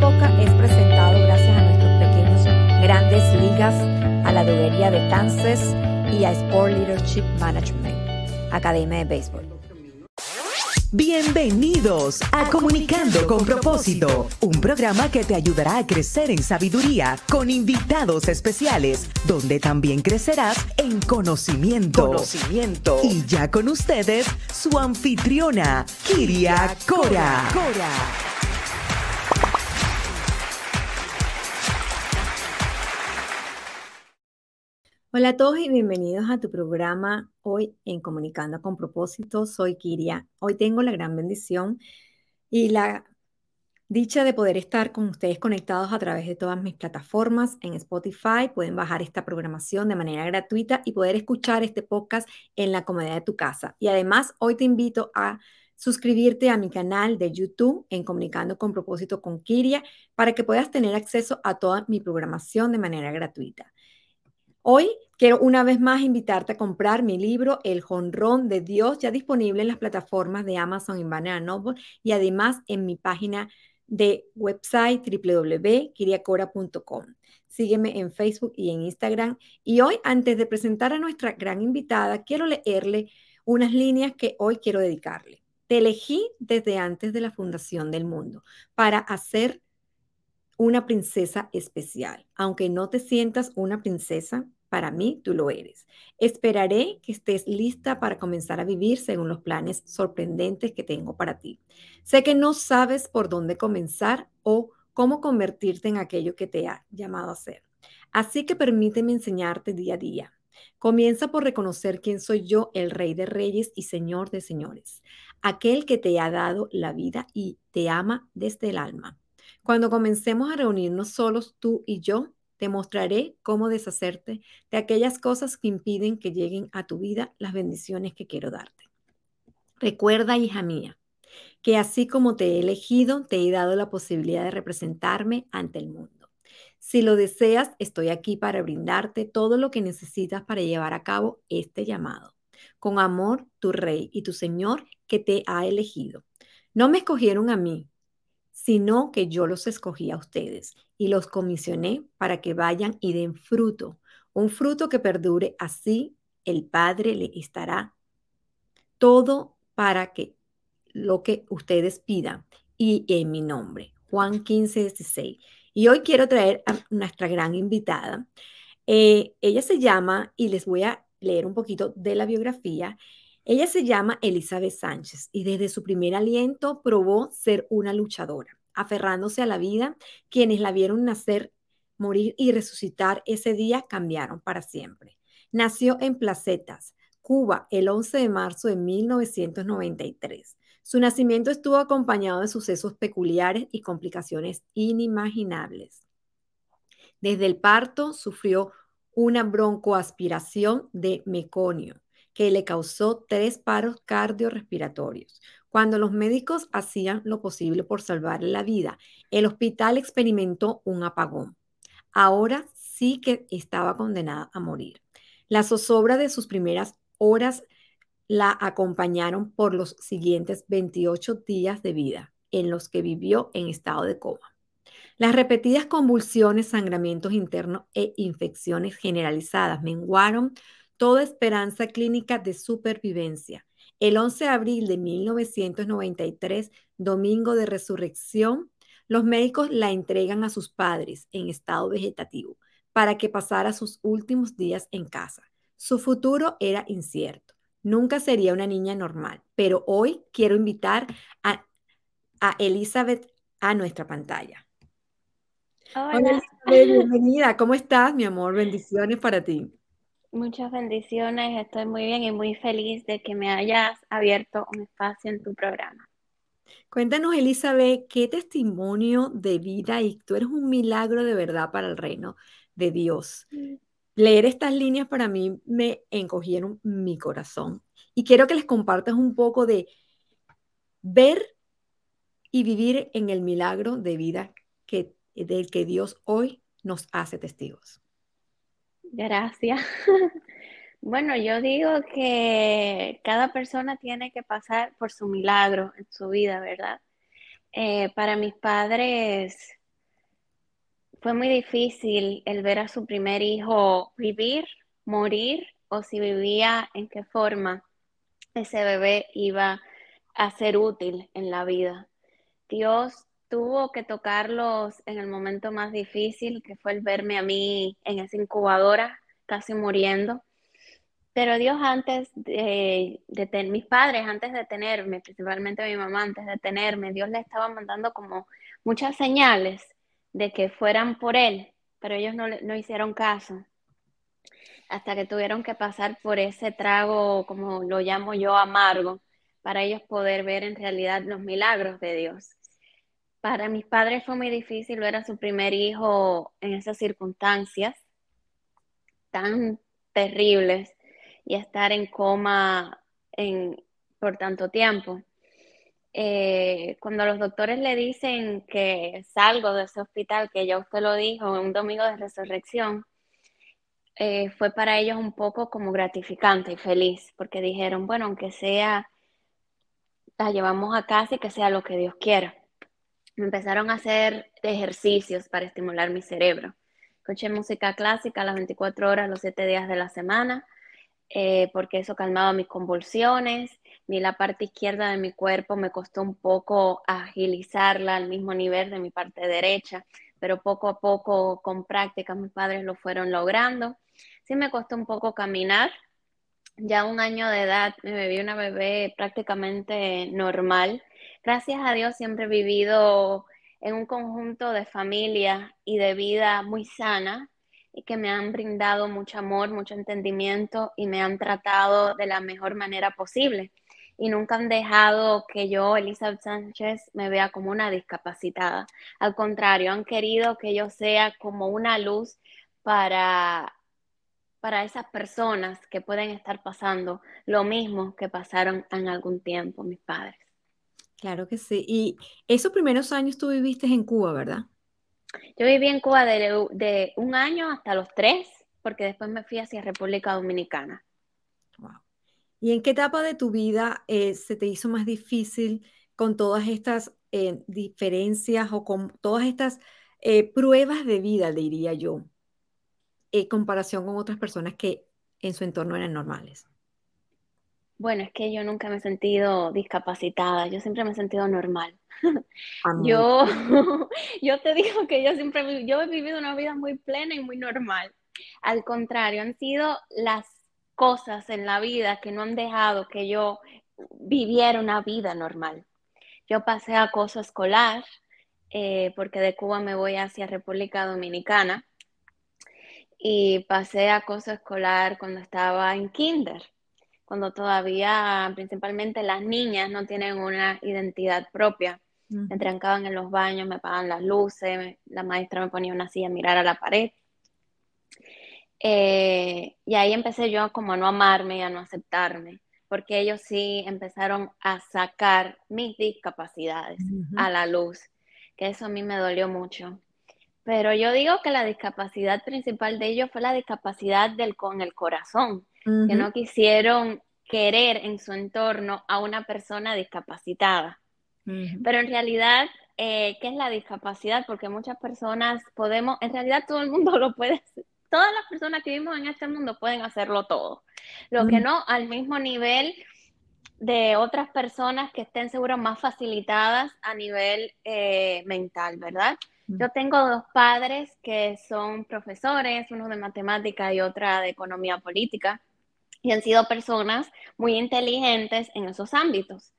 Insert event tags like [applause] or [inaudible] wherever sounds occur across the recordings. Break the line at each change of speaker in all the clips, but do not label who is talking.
Poca es presentado gracias a nuestros pequeños grandes ligas, a la droguería de Kansas y a Sport Leadership Management, Academia de Béisbol.
Bienvenidos a Comunicando con propósito, un programa que te ayudará a crecer en sabiduría con invitados especiales, donde también crecerás en conocimiento. Conocimiento. Y ya con ustedes, su anfitriona, Kiria Cora. Cora.
Hola a todos y bienvenidos a tu programa hoy en Comunicando con propósito. Soy Kiria. Hoy tengo la gran bendición y la dicha de poder estar con ustedes conectados a través de todas mis plataformas en Spotify. Pueden bajar esta programación de manera gratuita y poder escuchar este podcast en la comodidad de tu casa. Y además, hoy te invito a suscribirte a mi canal de YouTube en Comunicando con propósito con Kiria para que puedas tener acceso a toda mi programación de manera gratuita. Hoy quiero una vez más invitarte a comprar mi libro El Jonrón de Dios, ya disponible en las plataformas de Amazon y Banana Noble y además en mi página de website www.kiriacora.com. Sígueme en Facebook y en Instagram. Y hoy, antes de presentar a nuestra gran invitada, quiero leerle unas líneas que hoy quiero dedicarle. Te elegí desde antes de la fundación del mundo para hacer una princesa especial. Aunque no te sientas una princesa, para mí tú lo eres. Esperaré que estés lista para comenzar a vivir según los planes sorprendentes que tengo para ti. Sé que no sabes por dónde comenzar o cómo convertirte en aquello que te ha llamado a ser. Así que permíteme enseñarte día a día. Comienza por reconocer quién soy yo, el Rey de Reyes y Señor de Señores, aquel que te ha dado la vida y te ama desde el alma. Cuando comencemos a reunirnos solos tú y yo, te mostraré cómo deshacerte de aquellas cosas que impiden que lleguen a tu vida las bendiciones que quiero darte. Recuerda, hija mía, que así como te he elegido, te he dado la posibilidad de representarme ante el mundo. Si lo deseas, estoy aquí para brindarte todo lo que necesitas para llevar a cabo este llamado. Con amor, tu rey y tu Señor que te ha elegido. No me escogieron a mí, sino que yo los escogí a ustedes y los comisioné para que vayan y den fruto, un fruto que perdure. Así el Padre le estará todo para que lo que ustedes pidan y en mi nombre. Juan 15, 16. Y hoy quiero traer a nuestra gran invitada. Eh, ella se llama, y les voy a leer un poquito de la biografía. Ella se llama Elizabeth Sánchez y desde su primer aliento probó ser una luchadora, aferrándose a la vida. Quienes la vieron nacer, morir y resucitar ese día cambiaron para siempre. Nació en Placetas, Cuba, el 11 de marzo de 1993. Su nacimiento estuvo acompañado de sucesos peculiares y complicaciones inimaginables. Desde el parto sufrió una broncoaspiración de meconio que le causó tres paros cardiorrespiratorios. Cuando los médicos hacían lo posible por salvarle la vida, el hospital experimentó un apagón. Ahora sí que estaba condenada a morir. La zozobra de sus primeras horas la acompañaron por los siguientes 28 días de vida, en los que vivió en estado de coma. Las repetidas convulsiones, sangramientos internos e infecciones generalizadas menguaron toda esperanza clínica de supervivencia. El 11 de abril de 1993, domingo de resurrección, los médicos la entregan a sus padres en estado vegetativo para que pasara sus últimos días en casa. Su futuro era incierto. Nunca sería una niña normal, pero hoy quiero invitar a, Elizabeth a nuestra pantalla.
Hola.
Hola Elizabeth, bienvenida. ¿Cómo estás, mi amor? Bendiciones para ti.
Muchas bendiciones, estoy muy bien y muy feliz de que me hayas abierto un espacio en tu programa.
Cuéntanos, Elizabeth, qué testimonio de vida y tú eres un milagro de verdad para el reino de Dios.
Mm.
Leer estas líneas para mí me encogieron mi corazón y quiero que les compartas un poco de ver y vivir en el milagro de vida que, del que Dios hoy nos hace testigos.
Gracias. [laughs] Bueno, yo digo que cada persona tiene que pasar por su milagro en su vida, ¿verdad? Eh, para mis padres fue muy difícil el ver a su primer hijo vivir, morir o si vivía, en qué forma ese bebé iba a ser útil en la vida. Dios tuvo que tocarlos en el momento más difícil, que fue el verme a mí en esa incubadora, casi muriendo. Pero Dios antes de, tener, mis padres antes de tenerme, principalmente mi mamá antes de tenerme, Dios le estaba mandando como muchas señales de que fueran por Él, pero ellos no, no hicieron caso hasta que tuvieron que pasar por ese trago, como lo llamo yo, amargo, para ellos poder ver en realidad los milagros de Dios. Para mis padres fue muy difícil ver a su primer hijo en esas circunstancias tan terribles y estar en coma por tanto tiempo. Eh, cuando los doctores le dicen que salgo de ese hospital, que ya usted lo dijo, un domingo de resurrección, eh, fue para ellos un poco como gratificante y feliz, porque dijeron, bueno, aunque sea, la llevamos a casa y que sea lo que Dios quiera. Me empezaron a hacer ejercicios para estimular mi cerebro. Escuché música clásica las 24 horas, los 7 días de la semana, eh, porque eso calmaba mis convulsiones. Ni la parte izquierda de mi cuerpo me costó un poco agilizarla al mismo nivel de mi parte derecha, pero poco a poco, con práctica, mis padres lo fueron logrando. Sí me costó un poco caminar. Ya a un año de edad me bebí una bebé prácticamente normal. Gracias a Dios siempre he vivido en un conjunto de familia y de vida muy sana y que me han brindado mucho amor, mucho entendimiento y me han tratado de la mejor manera posible. Y nunca han dejado que yo, Elizabeth Sánchez, me vea como una discapacitada. Al contrario, han querido que yo sea como una luz para para esas personas que pueden estar pasando lo mismo que pasaron en algún tiempo mis padres.
Claro que sí. Y esos primeros años tú viviste en Cuba, ¿verdad?
Yo viví en Cuba de, un año hasta los tres, porque después me fui hacia República Dominicana.
Wow. ¿Y en qué etapa de tu vida eh, se te hizo más difícil con todas estas eh, diferencias o con todas estas eh, pruebas de vida, diría yo? en comparación con otras personas que en su entorno eran normales?
Bueno, es que yo nunca me he sentido discapacitada, yo siempre me he sentido normal. [laughs] yo, [laughs] yo te digo que yo siempre yo he vivido una vida muy plena y muy normal. Al contrario, han sido las cosas en la vida que no han dejado que yo viviera una vida normal. Yo pasé acoso escolar, eh, porque de Cuba me voy hacia República Dominicana y pasé acoso escolar cuando estaba en kinder, cuando todavía principalmente las niñas no tienen una identidad propia. Me trancaban en los baños, me apagaban las luces, la maestra me ponía una silla a mirar a la pared. Eh, y ahí empecé yo como a no amarme y a no aceptarme, porque ellos sí empezaron a sacar mis discapacidades a la luz, que eso a mí me dolió mucho. Pero yo digo que la discapacidad principal de ellos fue la discapacidad del con el corazón, que no quisieron querer en su entorno a una persona discapacitada. Pero en realidad, eh, ¿qué es la discapacidad? Porque muchas personas podemos, en realidad todo el mundo [laughs] lo puede hacer. Todas las personas que vivimos en este mundo pueden hacerlo todo. Lo que no al mismo nivel de otras personas que estén seguro más facilitadas a nivel eh, mental, ¿verdad? Yo tengo dos padres que son profesores, uno de matemática y otra de economía política, y han sido personas muy inteligentes en esos ámbitos.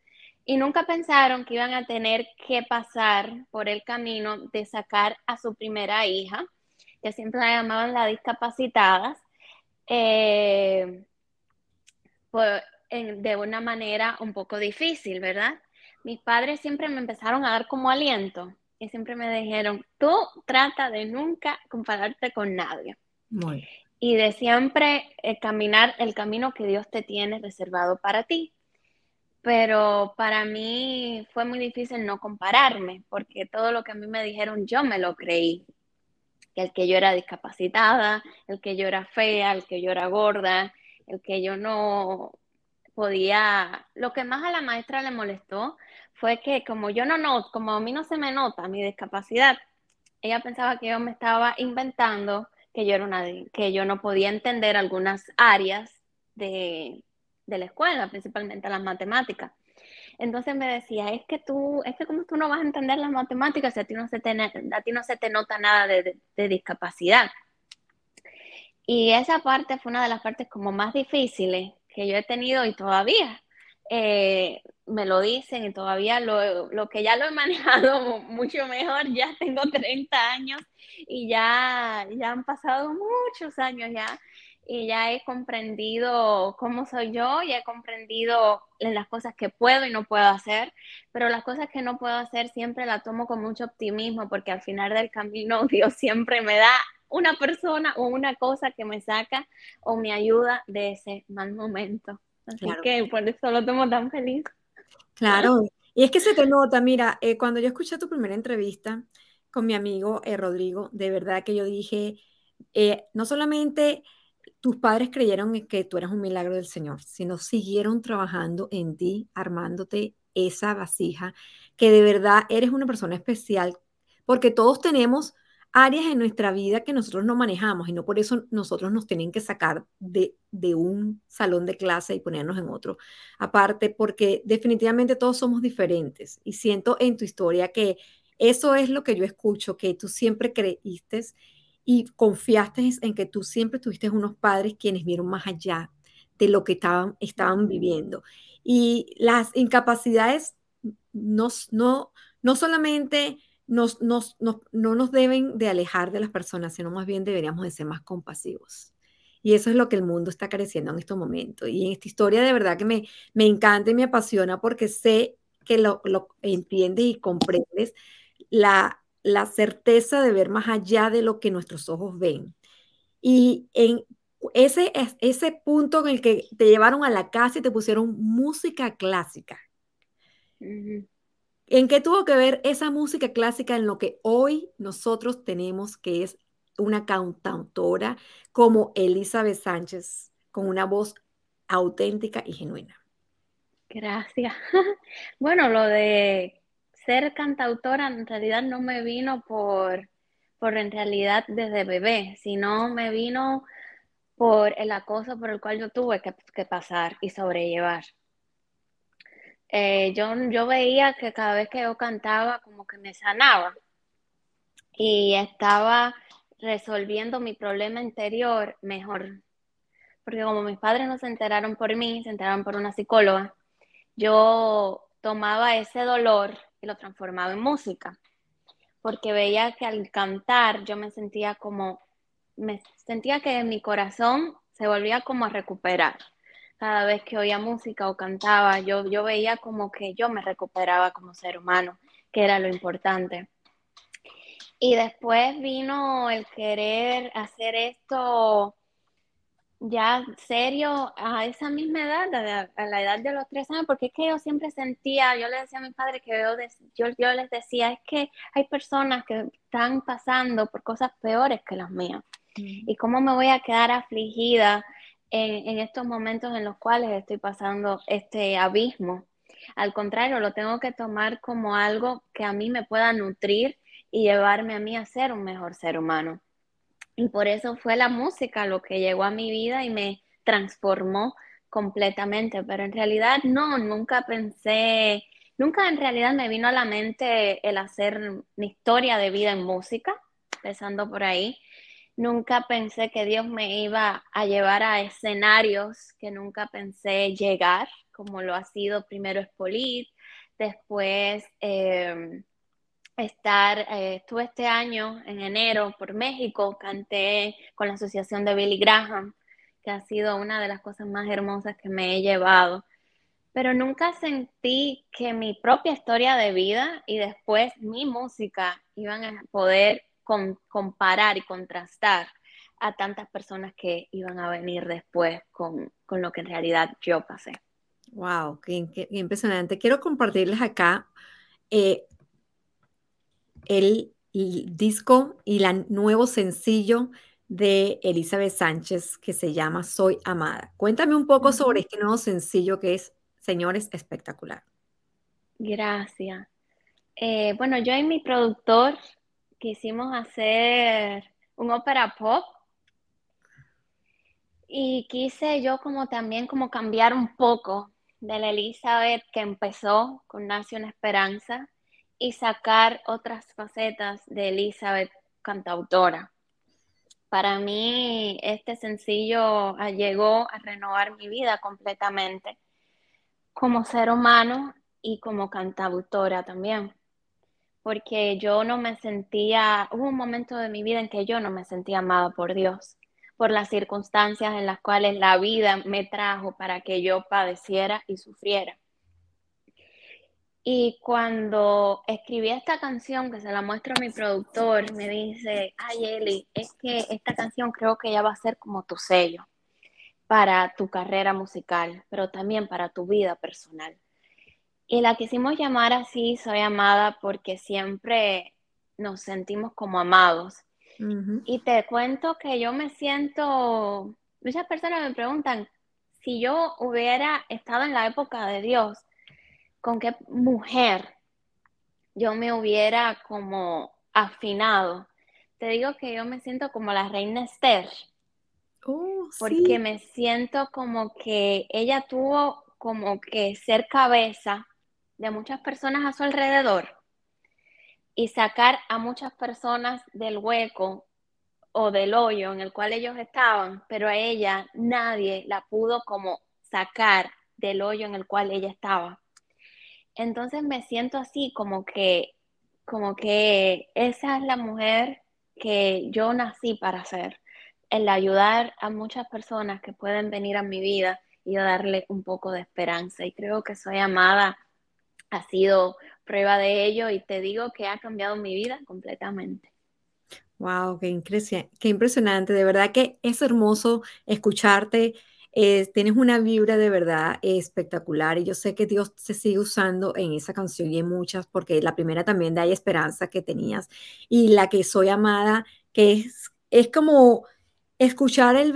Y nunca pensaron que iban a tener que pasar por el camino de sacar a su primera hija, que siempre la llamaban la discapacitada, eh, de una manera un poco difícil, ¿verdad? Mis padres siempre me empezaron a dar como aliento y siempre me dijeron, tú trata de nunca compararte con nadie. Y de siempre eh, caminar el camino que Dios te tiene reservado para ti. Pero para mí fue muy difícil no compararme, porque todo lo que a mí me dijeron yo me lo creí. El que yo era discapacitada, el que yo era fea, el que yo era gorda, el que yo no podía, lo que más a la maestra le molestó fue que como yo no noto, como a mí no se me nota mi discapacidad, ella pensaba que yo me estaba inventando que yo era una que yo no podía entender algunas áreas de, de la escuela, principalmente las matemáticas. Entonces me decía, es que tú, es que como tú no vas a entender las matemáticas si a ti no se te, a ti no se te nota nada de, de, discapacidad. Y esa parte fue una de las partes como más difíciles que yo he tenido y todavía eh, me lo dicen y todavía lo, lo, que ya lo he [laughs] manejado mucho mejor, ya tengo 30 años y ya, ya han pasado muchos años ya y ya he comprendido cómo soy yo, ya he comprendido las cosas que puedo y no puedo hacer, pero las cosas que no puedo hacer siempre las tomo con mucho optimismo porque al final del camino [laughs] Dios siempre me da una persona o una cosa que me saca o me ayuda de ese mal momento. Así que por eso lo tomo tan feliz.
Claro, y es que se te nota, mira, eh, cuando yo escuché tu primera entrevista con mi amigo eh, Rodrigo, de verdad que yo dije, eh, no solamente tus padres creyeron que tú eras un milagro del Señor, sino siguieron trabajando en ti, armándote esa vasija, que de verdad eres una persona especial, porque todos tenemos áreas en nuestra vida que nosotros no manejamos y no por eso nosotros nos tienen que sacar de, de un salón de clase y ponernos en otro. Aparte, porque definitivamente todos somos diferentes y siento en tu historia que eso es lo que yo escucho, que tú siempre creíste y confiaste en que tú siempre tuviste unos padres quienes vieron más allá de lo que estaban, estaban viviendo. Y las incapacidades no, no, no solamente no nos deben de alejar de las personas, sino más bien deberíamos de ser más compasivos. Y eso es lo que el mundo está careciendo en estos momentos. Y en esta historia de verdad que me, me encanta y me apasiona porque sé que lo, lo entiendes y comprendes la, la certeza de ver más allá de lo que nuestros ojos ven. Y en ese, ese punto en el que te llevaron a la casa y te pusieron música clásica. ¿En qué tuvo que ver esa música clásica en lo que hoy nosotros tenemos, que es una cantautora como Elizabeth Sánchez, con una voz auténtica y genuina?
Gracias. [laughs] Bueno, lo de ser cantautora en realidad no me vino por, por en realidad desde bebé, sino me vino por el acoso por el cual yo tuve que, pasar y sobrellevar. Eh, yo, yo veía que cada vez que yo cantaba como que me sanaba y estaba resolviendo mi problema interior mejor. Porque como mis padres no se enteraron por mí, se enteraron por una psicóloga, yo tomaba ese dolor y lo transformaba en música, porque veía que al cantar yo me sentía como, me sentía que mi corazón se volvía como a recuperar. Cada vez que oía música o cantaba, yo, yo veía como que yo me recuperaba como ser humano, que era lo importante. Y después vino el querer hacer esto ya serio a esa misma edad, a la edad de los tres años, porque es que yo siempre sentía, yo le decía a mi padre que yo, yo, les decía, es que hay personas que están pasando por cosas peores que las mías. ¿Y cómo me voy a quedar afligida en, estos momentos en los cuales estoy pasando este abismo? Al contrario, lo tengo que tomar como algo que a mí me pueda nutrir y llevarme a mí a ser un mejor ser humano. Y por eso fue la música lo que llegó a mi vida y me transformó completamente. Pero en realidad no, nunca pensé, nunca en realidad me vino a la mente el hacer mi historia de vida en música, empezando por ahí. Nunca pensé que Dios me iba a llevar a escenarios que nunca pensé llegar, como lo ha sido primero Espolit, después eh, estar, eh, estuve este año en enero por México, canté con la asociación de Billy Graham, que ha sido una de las cosas más hermosas que me he llevado. Pero nunca sentí que mi propia historia de vida y después mi música iban a poder comparar y contrastar a tantas personas que iban a venir después con, lo que en realidad yo pasé.
Wow, qué, impresionante. Quiero compartirles acá eh, el, disco y el nuevo sencillo de Elizabeth Sánchez que se llama Soy Amada. Cuéntame un poco sobre este nuevo sencillo que es, señores, espectacular.
Gracias. Eh, bueno, yo y mi productor quisimos hacer un ópera pop y quise yo como también como cambiar un poco de la Elizabeth que empezó con Nace una Esperanza y sacar otras facetas de Elizabeth cantautora. Para mí este sencillo llegó a renovar mi vida completamente como ser humano y como cantautora también. Porque yo no me sentía, hubo un momento de mi vida en que yo no me sentía amada por Dios, por las circunstancias en las cuales la vida me trajo para que yo padeciera y sufriera. Y cuando escribí esta canción, que se la muestro a mi productor, me dice, ay Eli, es que esta canción creo que ya va a ser como tu sello para tu carrera musical, pero también para tu vida personal. Y la quisimos llamar así, Soy Amada, porque siempre nos sentimos como amados. Y te cuento que yo me siento, muchas personas me preguntan, si yo hubiera estado en la época de Dios, con qué mujer yo me hubiera como afinado. Te digo que yo me siento como la reina Esther. Oh, porque me siento como que ella tuvo como que ser cabeza de muchas personas a su alrededor y sacar a muchas personas del hueco o del hoyo en el cual ellos estaban, pero a ella nadie la pudo como sacar del hoyo en el cual ella estaba. Entonces me siento así como que, como que esa es la mujer que yo nací para ser, el ayudar a muchas personas que pueden venir a mi vida y darle un poco de esperanza. Y creo que soy amada, ha sido prueba de ello y te digo que ha cambiado mi vida completamente.
Wow, qué, qué impresionante. De verdad que es hermoso escucharte tienes una vibra de verdad espectacular y yo sé que Dios se sigue usando en esa canción y en muchas, porque la primera también de Hay Esperanza que tenías y la que Soy Amada, que es, es como escuchar el,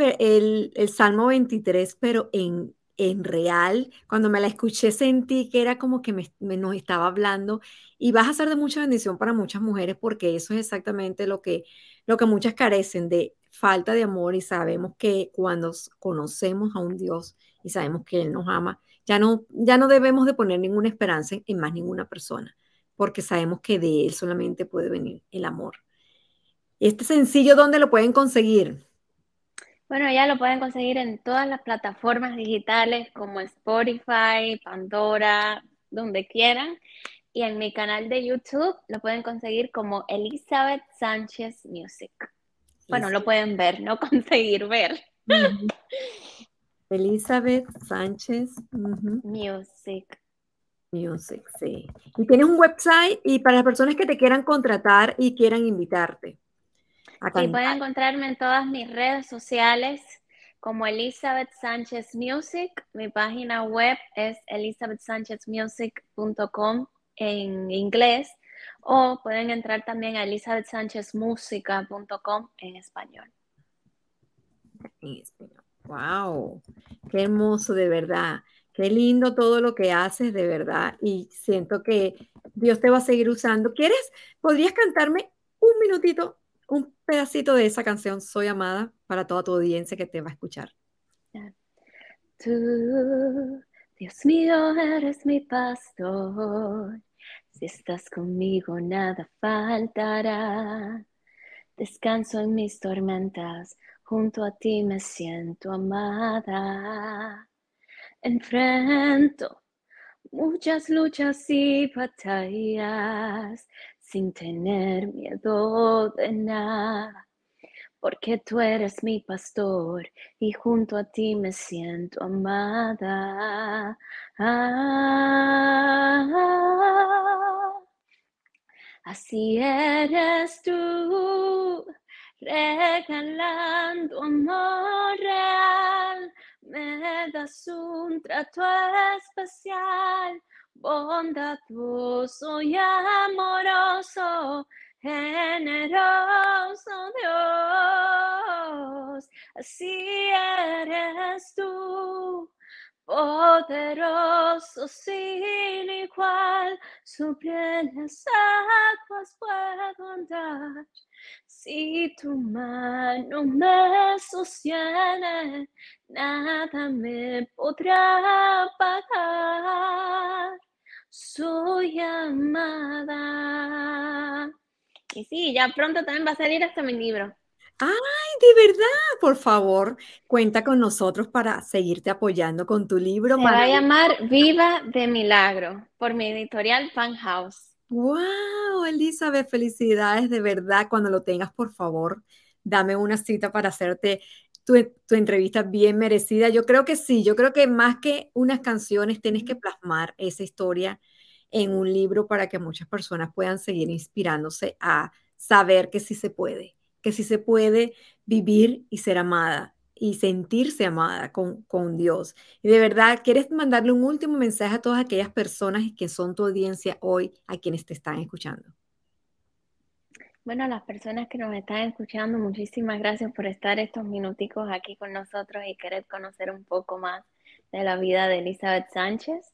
el, Salmo 23, pero en, en real, cuando me la escuché sentí que era como que me, nos estaba hablando y vas a ser de mucha bendición para muchas mujeres porque eso es exactamente lo que, lo que muchas carecen de falta de amor y sabemos que cuando conocemos a un Dios y sabemos que Él nos ama, ya no, ya no debemos de poner ninguna esperanza en, más ninguna persona, porque sabemos que de Él solamente puede venir el amor. Este sencillo, ¿dónde lo pueden conseguir?
Bueno, ya lo pueden conseguir en todas las plataformas digitales como Spotify, Pandora, donde quieran. Y en mi canal de YouTube lo pueden conseguir como Elizabeth Sánchez Music. Bueno, lo pueden ver, no [laughs] conseguir ver.
Elizabeth Sánchez.
Music.
Music, sí. Y tienes un website y para las personas que te quieran contratar y quieran invitarte.
Sí, pueden encontrarme en todas mis redes sociales como Elizabeth Sánchez Music. Mi página web es elizabethsanchezmusic.com en inglés o pueden entrar también a elizabethsanchezmusica.com en español.
En español. ¡Wow! Qué hermoso, de verdad. Qué lindo todo lo que haces, de verdad. Y siento que Dios te va a seguir usando. ¿Quieres? ¿Podrías cantarme un minutito, un pedacito de esa canción, Soy Amada, para toda tu audiencia que te va a escuchar?
Tú, Dios mío, eres mi pastor si estás conmigo, nada faltará. Descanso en mis tormentas, junto a ti me siento amada. Enfrento muchas luchas y batallas sin tener miedo de nada, porque tú eres mi pastor y junto a ti me siento amada. Así eres tú, regalando amor real, me das un trato especial, bondadoso y amoroso, generoso Dios, así eres tú poderoso sin igual, sobre las aguas puedo andar. Si tu mano me sostiene, nada me podrá pagar. Soy amada. Y sí, ya pronto también va a salir hasta mi libro.
¡Ay, de verdad! Por favor, cuenta con nosotros para seguirte apoyando con tu libro.
Se va a llamar Viva de Milagro por mi editorial Fan House.
¡Wow, Elizabeth! Felicidades, de verdad. Cuando lo tengas, por favor, dame una cita para hacerte tu, tu, entrevista bien merecida. Yo creo que sí, yo creo que más que unas canciones, tienes que plasmar esa historia en un libro para que muchas personas puedan seguir inspirándose a saber que sí se puede que sí se puede vivir y ser amada y sentirse amada con, con Dios. Y de verdad, ¿quieres mandarle un último mensaje a todas aquellas personas que son tu audiencia hoy, a quienes te están escuchando?
Bueno, a las personas que nos están escuchando, muchísimas gracias por estar estos minuticos aquí con nosotros y querer conocer un poco más de la vida de Elizabeth Sánchez.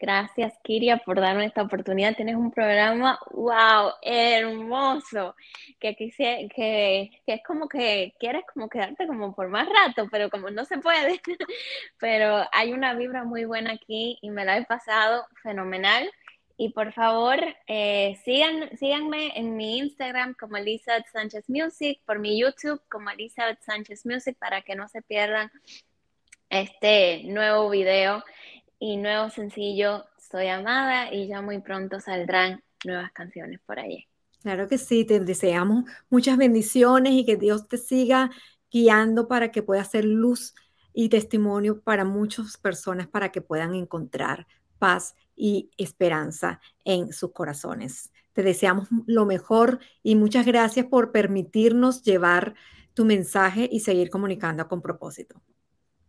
Gracias, Kiria, por darnos esta oportunidad. Tienes un programa, wow, hermoso, que, que, que, es como que quieres como quedarte como por más rato, pero como no se puede. [laughs] pero hay una vibra muy buena aquí y me la he pasado fenomenal. Y por favor, eh, síganme en mi Instagram como Elizabeth Sánchez Music, por mi YouTube como Elizabeth Sánchez Music, para que no se pierdan este nuevo video y nuevo sencillo Soy Amada y ya muy pronto saldrán nuevas canciones por allí.
Claro que sí, te deseamos muchas bendiciones y que Dios te siga guiando para que puedas ser luz y testimonio para muchas personas para que puedan encontrar paz y esperanza en sus corazones. Te deseamos lo mejor y muchas gracias por permitirnos llevar tu mensaje y seguir comunicando con propósito.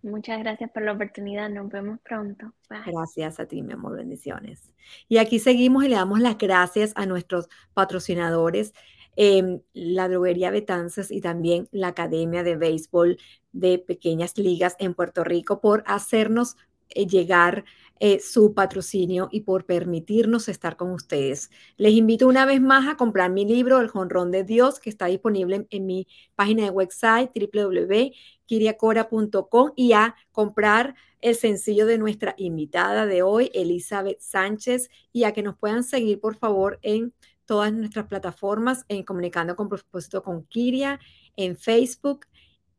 Muchas gracias por la oportunidad. Nos vemos pronto.
Gracias a ti, mi amor. Bendiciones. Y aquí seguimos y le damos las gracias a nuestros patrocinadores, em, la droguería Betances y también la Academia de Béisbol de Pequeñas Ligas en Puerto Rico por hacernos eh, llegar eh, su patrocinio y por permitirnos estar con ustedes. Les invito una vez más a comprar mi libro, El Jonrón de Dios, que está disponible en, mi página de website www.kiriacora.com y a comprar el sencillo de nuestra invitada de hoy, Elizabeth Sánchez, y a que nos puedan seguir, por favor, en todas nuestras plataformas, en Comunicando con Propósito con Kiria, en Facebook,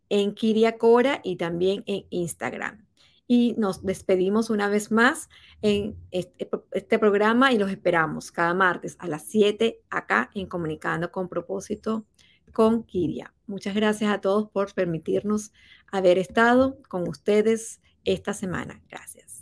en Kiria Cora y también en Instagram y nos despedimos una vez más en este, este, programa y los esperamos cada martes a las 7 acá en Comunicando con propósito con Kiria. Muchas gracias a todos por permitirnos haber estado con ustedes esta semana. Gracias.